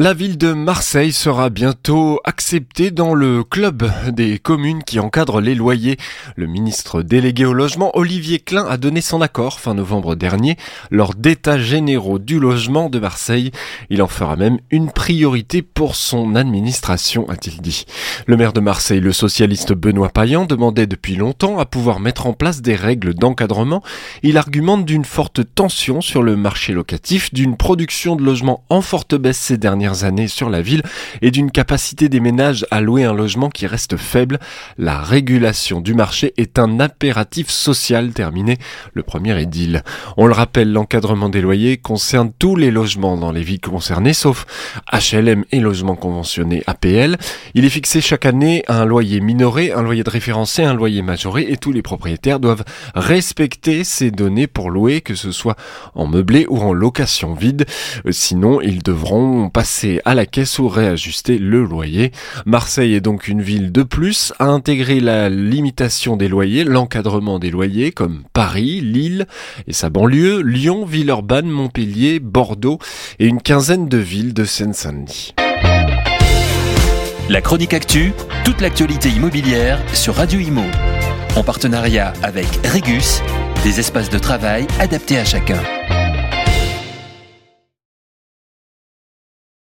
La ville de Marseille sera bientôt acceptée dans le club des communes qui encadrent les loyers. Le ministre délégué au logement, Olivier Klein, a donné son accord fin novembre dernier lors d'états généraux du logement de Marseille. Il en fera même une priorité pour son administration, a-t-il dit. Le maire de Marseille, le socialiste Benoît Payan, demandait depuis longtemps à pouvoir mettre en place des règles d'encadrement. Il argumente d'une forte tension sur le marché locatif, d'une production de logements en forte baisse ces dernières années sur la ville et d'une capacité des ménages à louer un logement qui reste faible. La régulation du marché est un impératif social terminé le premier édile. On le rappelle, l'encadrement des loyers concerne tous les logements dans les villes concernées sauf HLM et logements conventionnés APL. Il est fixé chaque année un loyer minoré, un loyer de référence et un loyer majoré et tous les propriétaires doivent respecter ces données pour louer, que ce soit en meublé ou en location vide. Sinon, ils devront passer à la caisse ou réajuster le loyer. Marseille est donc une ville de plus à intégrer la limitation des loyers, l'encadrement des loyers comme Paris, Lille et sa banlieue, Lyon, Villeurbanne, Montpellier, Bordeaux et une quinzaine de villes de Seine-Saint-Denis. La chronique actu, toute l'actualité immobilière sur Radio Imo. En partenariat avec Regus, des espaces de travail adaptés à chacun.